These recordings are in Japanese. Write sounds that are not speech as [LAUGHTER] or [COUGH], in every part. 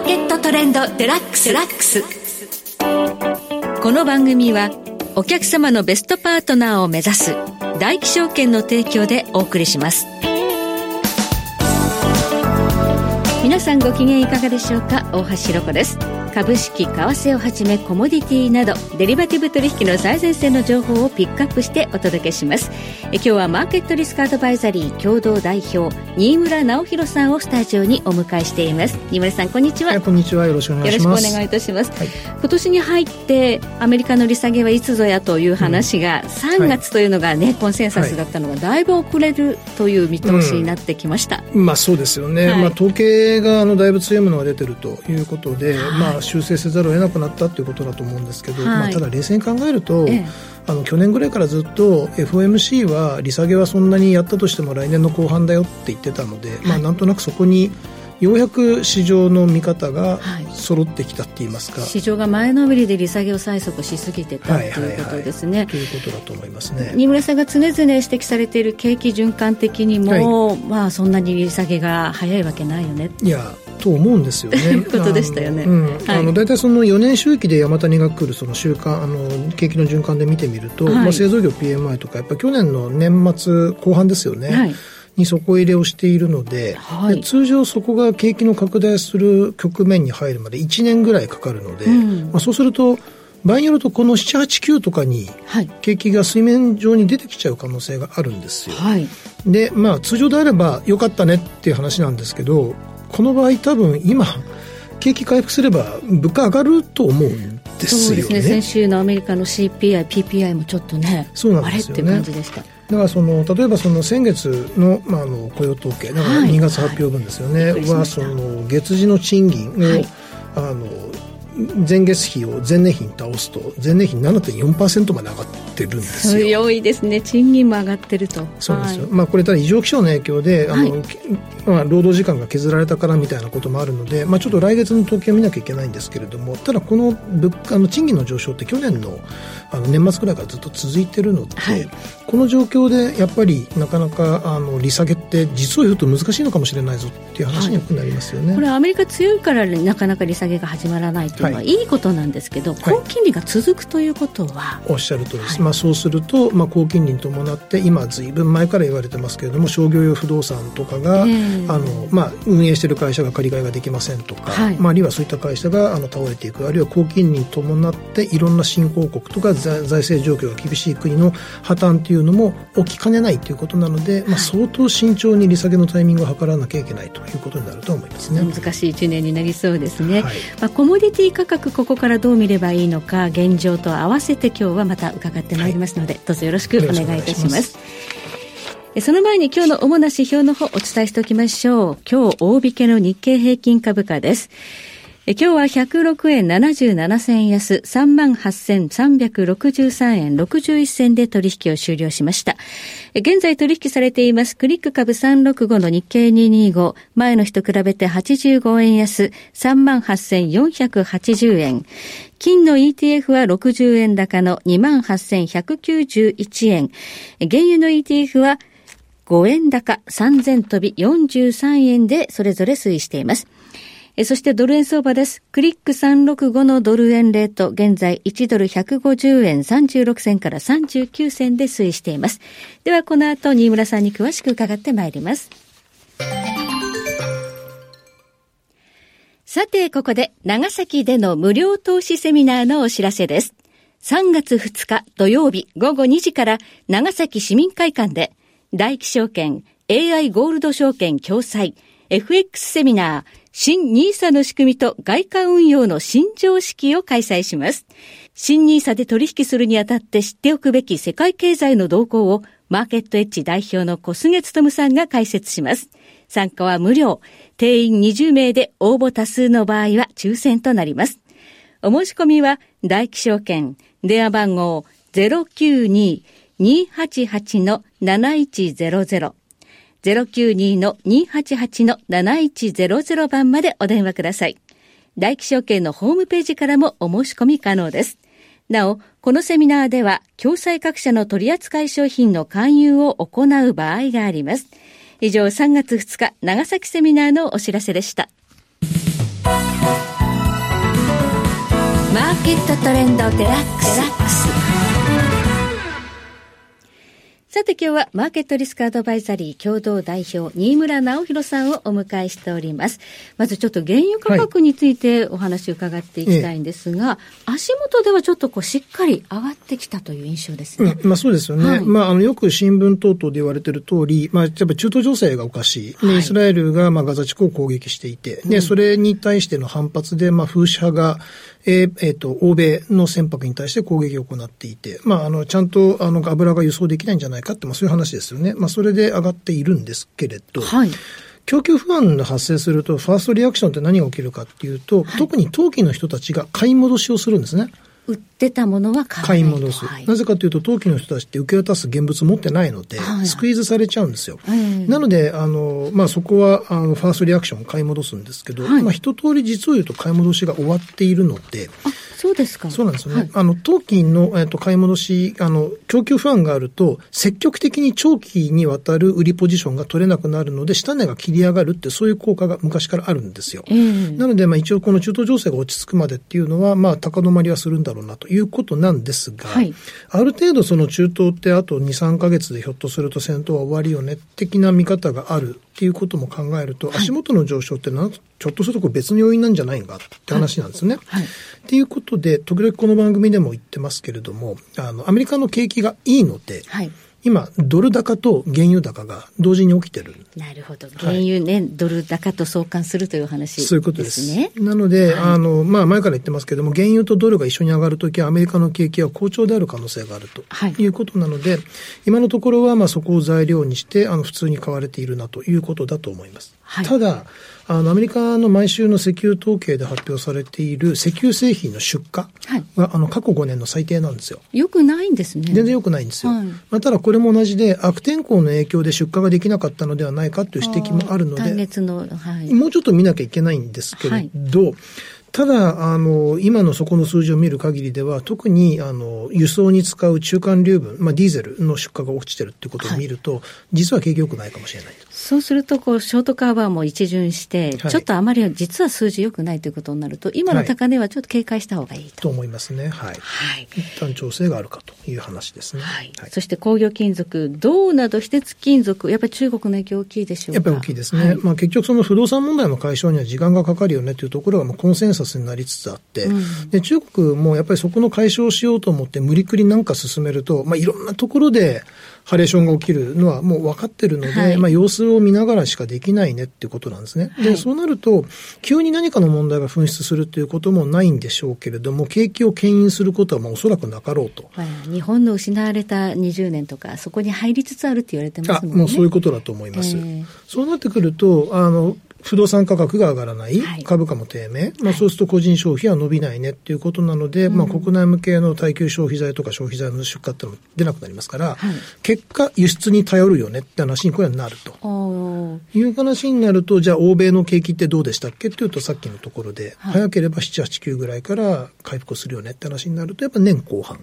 ーケットトレンドデラックスデラックス。この番組はお客様のベストパートナーを目指す大気証券の提供でお送りします。皆さんご機嫌いかがでしょうか？大橋ろ子です。株式為替をはじめコモディティなどデリバティブ取引の最前線の情報をピックアップしてお届けします。え今日はマーケットリスクアドバイザリー共同代表新村直弘さんをスタジオにお迎えしています。新村さんこんにちは。こんにちは。よろしくお願いします。よろしくお願いいたします、はい、今年に入ってアメリカの利下げはいつぞやという話が、うん、3月というのがね、はい、コンセンサスだったのがだいぶ遅れるという見通しになってきました、うん、まあそうですよね、はい、まあ統計があのだいぶ強いものが出てるということで、まあ修正せざるを得なくなったということだと思うんですけど、まあただ冷静に考えると、ええ。あの去年ぐらいからずっと FOMC は利下げはそんなにやったとしても来年の後半だよって言ってたので、はい、まあ、なんとなくそこにようやく市場の見方が揃ってきたって言いますか、はい、市場が前のめりで利下げを催促しすぎてたということですね。ということだと思いますね。新村さんが常々指摘されている景気循環的にも、はい、まあ、そんなに利下げが早いわけないよね。いやと思うんですよね。と [LAUGHS] いうことでしたよね。あの大体その4年周期で山谷が来るその週間あの景気の循環で見てみると、はい、まあ製造業 PMI とかやっぱ去年の年末後半ですよね。はいに底入れをしているのではい、通常そこが景気の拡大する局面に入るまで1年ぐらいかかるので、うん、まあ、そうすると場合によるとこの789とかに景気が水面上に出てきちゃう可能性があるんですよ。はい、でまあ通常であればよかったねっていう話なんですけどこの場合多分今景気回復すれば物価上がると思うんですよね。そうですね先週のアメリカの CPI、PPI もちょっとねそうなんですよね。あれって感じでした。だからその例えばその先月の,、まあ、あの雇用統計だから2月発表分ですよね、はい、はその月次の賃金を、はい、あの前月比を前年比に倒すと前年比7.4%まで上がってるんですよ。強いですね。賃金も上がってると。そうですよ、はい、まあこれただ異常気象の影響であの、はい、まあ、労働時間が削られたからみたいなこともあるので、まあ、ちょっと来月の統計を見なきゃいけないんですけれどもただこの物価の賃金の上昇って去年のあの年末ぐらいからずっと続いてるので、はい、この状況でやっぱりなかなかあの利下げって実を言うと難しいのかもしれないぞっていう話になりますよね、これアメリカ強いからなかなか利下げが始まらないというのはい。いことなんですけど、高金利が続くということは、おっしゃるとりです、まあ、そうすると、まあ、高金利に伴って今ずいぶん前から言われてますけれども商業用不動産とかが、えー、あのまあ、運営している会社が借り換えができませんとか、はい、まあ、あるいはそういった会社があの倒れていくあるいは高金利に伴っていろんな新興国とか財政状況が厳しい国の破綻というのも起きかねないということなので、まあ、相当慎重に利下げのタイミングを図らなきゃいけないということになると思いますね。難しい1年になりそうですね、はい、まあ、コモディティ価格ここからどう見ればいいのか現状と合わせて今日はまた伺ってまいりますので、はい、どうぞよろしくお願いいたします。その前に今日の主な指標の方お伝えしておきましょう。今日大引けの日経平均株価です。今日は106円77銭安、38,363円61銭で取引を終了しました。現在取引されていますクリック株365の日経225、前の日と比べて85円安、38,480円。金の ETF は60円高の28,191円。原油の ETF は5円高3000飛び43円でそれぞれ推移しています。そしてドル円相場です。クリック365のドル円レート、現在1ドル150円36銭から39銭で推移しています。ではこの後、新村さんに詳しく伺ってまいります。さて、ここで長崎での無料投資セミナーのお知らせです。3月2日土曜日午後2時から長崎市民会館で大気証券 AI ゴールド証券共催 FX セミナー新 NISA の仕組みと外貨運用の新常識を開催します。新 NISA で取引するにあたって知っておくべき世界経済の動向をマーケットエッジ代表の小菅勤さんが解説します。参加は無料。定員20名で応募多数の場合は抽選となります。お申し込みは大気証券電話番号092-288-7100 092-288-7100番までお電話ください。大気証券のホームページからもお申し込み可能です。なお、このセミナーでは、共済各社の取扱い商品の勧誘を行う場合があります。以上、3月2日、長崎セミナーのお知らせでした。マーケットトレンドデラックス。さて今日はマーケットリスクアドバイザリー共同代表、新村直弘さんをお迎えしております。まずちょっと原油価格についてお話を伺っていきたいんですが、はい、足元ではちょっとこうしっかり上がってきたという印象ですね。うん、まあそうですよね。はい、まああのよく新聞等々で言われている通り、まあやっぱ中東情勢がおかしい。はい、イスラエルがまあガザ地区を攻撃していて、で、それに対しての反発で、まあ風刺派がえー、えー、と、欧米の船舶に対して攻撃を行っていて、まあ、あの、ちゃんと、あの、油が輸送できないんじゃないかって、まあ、そういう話ですよね。まあ、それで上がっているんですけれど、はい。供給不安が発生すると、ファーストリアクションって何が起きるかっていうと、はい、特に陶器の人たちが買い戻しをするんですね。売ってたものは買い戻す、はい、なぜかというと、陶器の人たちって受け渡す現物持ってないので、はい、スクイーズされちゃうんですよ。はい、なので、あの、まあ、そこは、あの、ファーストリアクション買い戻すんですけど、まあ、一通り実を言うと買い戻しが終わっているので、そうですか。そうなんですよね。はい、あの、当金の、えっと、買い戻し、あの、供給不安があると、積極的に長期にわたる売りポジションが取れなくなるので、下値が切り上がるって、そういう効果が昔からあるんですよ。えー、なので、まあ一応この中東情勢が落ち着くまでっていうのは、まあ高止まりはするんだろうなということなんですが、はい、ある程度その中東ってあと2、3ヶ月でひょっとすると戦闘は終わりよね、的な見方があるっていうことも考えると、足元の上昇ってな、ちょっとすると別の要因なんじゃないかって話なんですね。はい。っていうことで、時々この番組でも言ってますけれども、あの、アメリカの景気がいいので、はい。今、ドル高と原油高が同時に起きてる。なるほど。原油ね、はい、ドル高と相関するという話ですね。そういうことです。なので、はい、あの、まあ、前から言ってますけれども、原油とドルが一緒に上がるときは、アメリカの景気は好調である可能性があるということなので、はい、今のところは、まあ、そこを材料にして、あの、普通に買われているなということだと思います。ただ、あの、アメリカの毎週の石油統計で発表されている石油製品の出荷が、はい、あの、過去5年の最低なんですよ。よくないんですね。全然よくないんですよ。はい、まあ、ただこれも同じで、悪天候の影響で出荷ができなかったのではないかという指摘もあるので、の、はい、もうちょっと見なきゃいけないんですけれど、はい。ただ、あの、今のそこの数字を見る限りでは、特に、あの、輸送に使う中間流分、まあ、ディーゼルの出荷が落ちてるっていうことを見ると、はい、実は景気良くないかもしれない。そうすると、こう、ショートカバーも一巡して、はい、ちょっとあまり実は数字良くないということになると、今の高値はちょっと警戒した方がいいと。はい、と思いますね。はい。はい。一旦調整があるかという話ですね。はい。そして工業金属、銅など非鉄金属、やっぱり中国の影響大きいでしょうか？やっぱり大きいですね。まあ結局その不動産問題の解消には時間がかかるよねというところが、まあコンセンサスになりつつあって、うん、で、中国もやっぱりそこの解消をしようと思って無理くりなんか進めると、まあいろんなところで、ハレーションが起きるのはもう分かってるので、はい、まあ様子を見ながらしかできないねっていうことなんですね。で、そうなると、急に何かの問題が噴出するということもないんでしょうけれども、景気を牽引することはまあおそらくなかろうと。はい、日本の失われた20年とか、そこに入りつつあるって言われてますもんね。あ、もうそういうことだと思います。えー、そうなってくると、あの、不動産価格が上がらない、株価も低迷、まあ、そうすると個人消費は伸びないね。っていうことなので、まあ、国内向けの耐久消費財とか消費財の出荷ってのも出なくなりますから、結果、輸出に頼るよねって話にこれはなると。いう話になると、じゃあ、欧米の景気ってどうでしたっけっていうと、さっきのところで、早ければ7、8、9ぐらいから回復するよねって話になると、やっぱ年後半。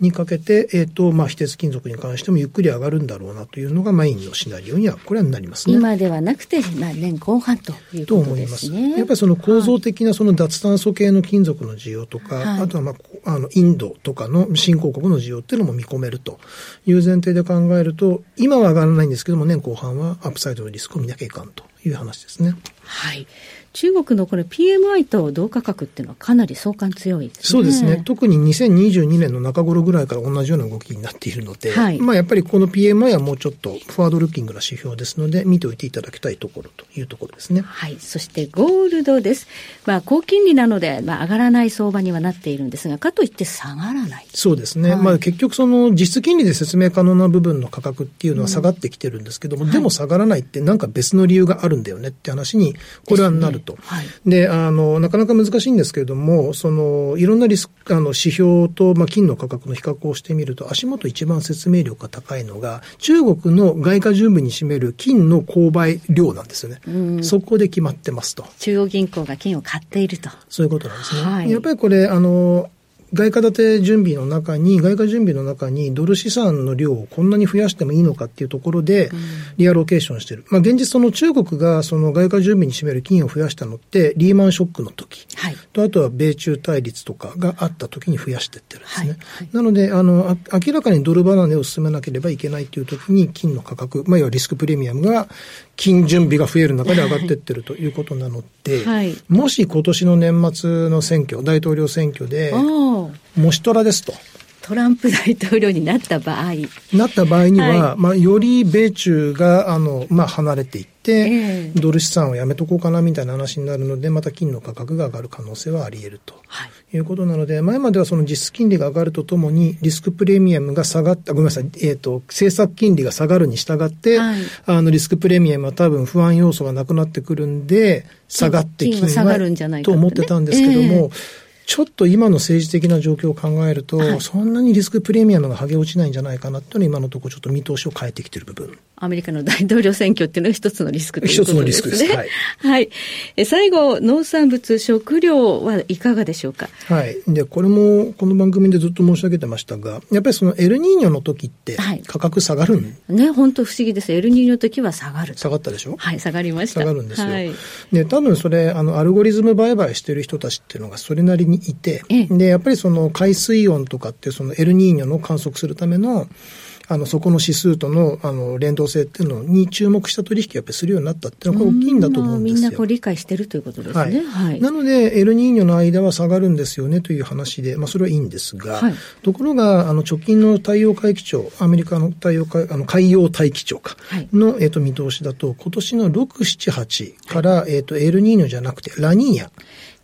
にかけて、えっ、ー、と、まあ、非鉄金属に関してもゆっくり上がるんだろうなというのがメインのシナリオには、これはなりますね。今ではなくて、まあ、年後半ということですね。と思います。やっぱりその構造的なその脱炭素系の金属の需要とか、はい、あとは、まあ、あの、インドとかの新興国の需要っていうのも見込めるという前提で考えると、今は上がらないんですけども、年後半はアップサイドのリスクを見なきゃいかんという話ですね。はい。中国のこれ PMI と同価格っていうのはかなり相関強いですね。そうですね。特に2022年の中頃ぐらいから同じような動きになっているので、はい、まあやっぱりこの PMI はもうちょっとフォワードルッキングな指標ですので、見ておいていただきたいところというところですね。はい。そしてゴールドです。まあ高金利なので、まあ上がらない相場にはなっているんですが、かといって下がらない。そうですね。はい、まあ結局その実質金利で説明可能な部分の価格っていうのは下がってきてるんですけども、うん、でも下がらないってなんか別の理由があるんだよねって話に、これはなると。はい。であの、なかなか難しいんですけれども、その、いろんなリスク、あの、指標と、まあ、金の価格の比較をしてみると、足元一番説明力が高いのが、中国の外貨準備に占める金の購買量なんですよね。そこで決まってますと。中央銀行が金を買っていると。そういうことなんですね。はい、やっぱりこれ、あの、外貨建て準備の中に、外貨準備の中にドル資産の量をこんなに増やしてもいいのかっていうところで、リアロケーションしてる。まあ現実その中国がその外貨準備に占める金を増やしたのって、リーマンショックの時、はい、とあとは米中対立とかがあった時に増やしていってるんですね。はい。はい、なので、あの、明らかにドル離れを進めなければいけないという時に金の価格、まあ要はリスクプレミアムが金準備が増える中で上がっていってるということなので、はい、もし今年の年末の選挙、大統領選挙で、もしトラですと。トランプ大統領になった場合。なった場合には、はい、まあ、より米中が、あの、まあ、離れていって、えー、ドル資産をやめとこうかなみたいな話になるので、また金の価格が上がる可能性はあり得ると、はい、いうことなので、前まではその実質金利が上がるとともに、リスクプレミアムが下がった、ごめんなさい、えっ、ー、と、政策金利が下がるに従って、はい、あの、リスクプレミアムは多分不安要素がなくなってくるんで、下がって金がと思ってたんですけども、えーちょっと今の政治的な状況を考えると、はい、そんなにリスクプレミアムが剥げ落ちないんじゃないかなというのは今のところちょっと見通しを変えてきている部分。アメリカの大統領選挙っていうのは一つのリスクということですね。一つのリスクです。はい。はい。え最後、農産物、食料はいかがでしょうか？はい。で、これもこの番組でずっと申し上げてましたが、やっぱりそのエルニーニョの時って価格下がるん、はい、ね、本当不思議です。エルニーニョの時は下がる。下がったでしょ？はい、下がりました。下がるんですよ。はい。で、多分それ、あの、アルゴリズム売買してる人たちっていうのがそれなりにいて、ええで、やっぱりその海水温とかってそのエルニーニョの観測するための、あの、そこの指数との、あの、連動性っていうのに注目した取引をやっぱりするようになったっていうのは、大きいんだと思うんですよ。みんなこう理解してるということですね。はい。はい、なので、エルニーニョの間は下がるんですよねという話で、まあ、それはいいんですが、はい、ところが、あの、直近の太陽海気庁、アメリカの太陽海、あの、海洋大気庁か、の、えっ、ー、と、見通しだと、今年の6、7、8から、えっ、ー、と、エルニーニョじゃなくて、ラニーニャ。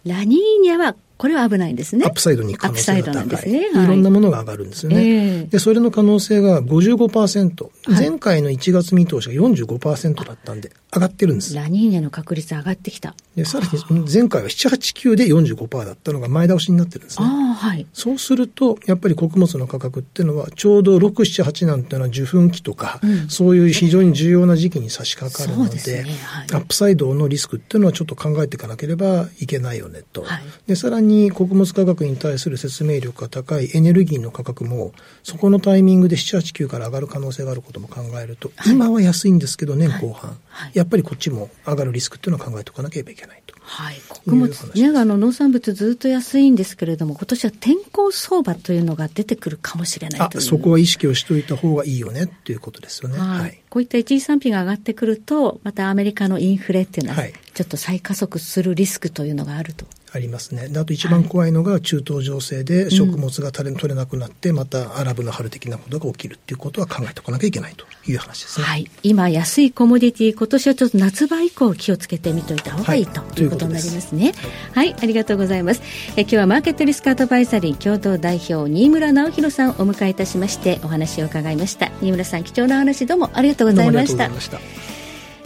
ラニーニャはこれは危ないんですね。アップサイドに行く可能性が高い。ね。はい、いろんなものが上がるんですよね。えー、で、それの可能性が55%。はい、前回の1月見通しが45%だったんで、上がってるんです。ラニーニャの確率上がってきた。で、さらに前回は7、8、9で45%だったのが前倒しになってるんですね。あはい。そうすると、やっぱり穀物の価格っていうのは、ちょうど6、7、8なんていうのは受粉期とか、うん、そういう非常に重要な時期に差し掛かるので、でねはい、アップサイドのリスクっていうのはちょっと考えていかなければいけないよねと。はい、で、さらに穀物価格に対する説明力が高いエネルギーの価格も、そこのタイミングで7、8、9から上がる可能性があることも考えると、はい、今は安いんですけど、年後半、はい、やっぱりこっちも上がるリスクっていうのは考えておかなければい。けないと。はい、穀物、ね、あの農産物ずっと安いんですけれども、今年は天候相場というのが出てくるかもしれないとそこは意識をしておいた方がいいよねっていうことですよね。はい。こういった一時産品が上がってくると、またアメリカのインフレっていうのは、ちょっと再加速するリスクというのがあると。ありますね。あと一番怖いのが中東情勢で食物が取れ取れなくなって、またアラブの春的なことが起きるっていうことは考えておかなきゃいけないという話ですね。はい。今安いコモディティ、今年はちょっと夏場以降気をつけてみといた方がいい、はい、ということになりますね。はい、はい、ありがとうございます。え今日はマーケットリスクアドバイザリー共同代表新村直弘さんをお迎えいたしましてお話を伺いました。新村さん貴重な話どうもありがとうございました。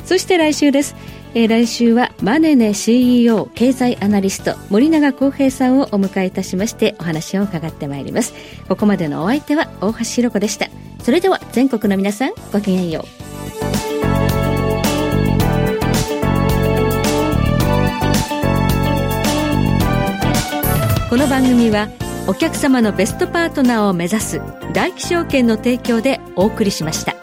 そして来週です。えー、来週はマネネ CEO 経済アナリスト森永康平さんをお迎えいたしましてお話を伺ってまいります。ここまでのお相手は大橋ひろ子でした。それでは全国の皆さんごきげんよう。この番組はお客様のベストパートナーを目指す大気証券の提供でお送りしました。